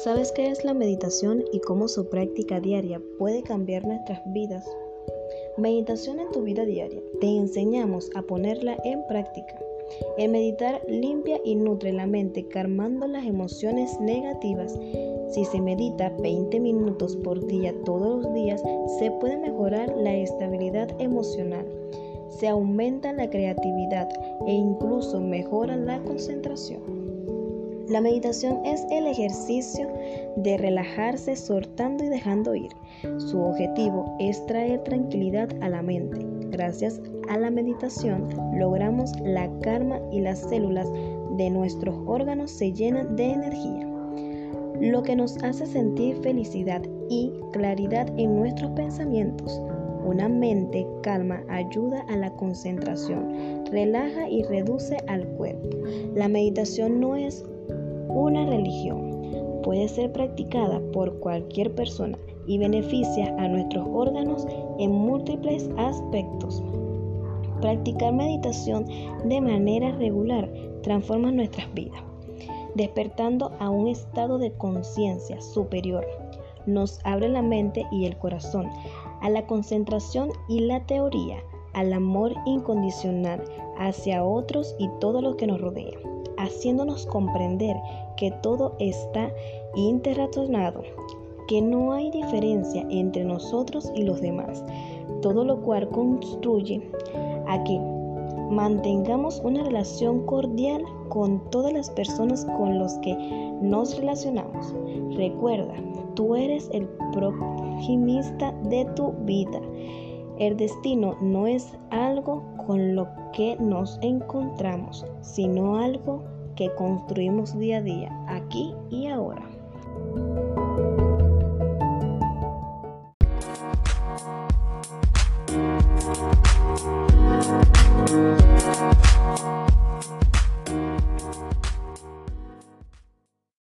¿Sabes qué es la meditación y cómo su práctica diaria puede cambiar nuestras vidas? Meditación en tu vida diaria. Te enseñamos a ponerla en práctica. El meditar limpia y nutre la mente calmando las emociones negativas. Si se medita 20 minutos por día todos los días, se puede mejorar la estabilidad emocional, se aumenta la creatividad e incluso mejora la concentración. La meditación es el ejercicio de relajarse soltando y dejando ir. Su objetivo es traer tranquilidad a la mente. Gracias a la meditación logramos la calma y las células de nuestros órganos se llenan de energía, lo que nos hace sentir felicidad y claridad en nuestros pensamientos. Una mente calma ayuda a la concentración, relaja y reduce al cuerpo. La meditación no es una religión puede ser practicada por cualquier persona y beneficia a nuestros órganos en múltiples aspectos. Practicar meditación de manera regular transforma nuestras vidas, despertando a un estado de conciencia superior. Nos abre la mente y el corazón a la concentración y la teoría, al amor incondicional hacia otros y todo lo que nos rodea haciéndonos comprender que todo está interrelacionado, que no hay diferencia entre nosotros y los demás, todo lo cual construye a que mantengamos una relación cordial con todas las personas con las que nos relacionamos. Recuerda, tú eres el proximista de tu vida. El destino no es algo con lo que nos encontramos, sino algo que construimos día a día, aquí y ahora.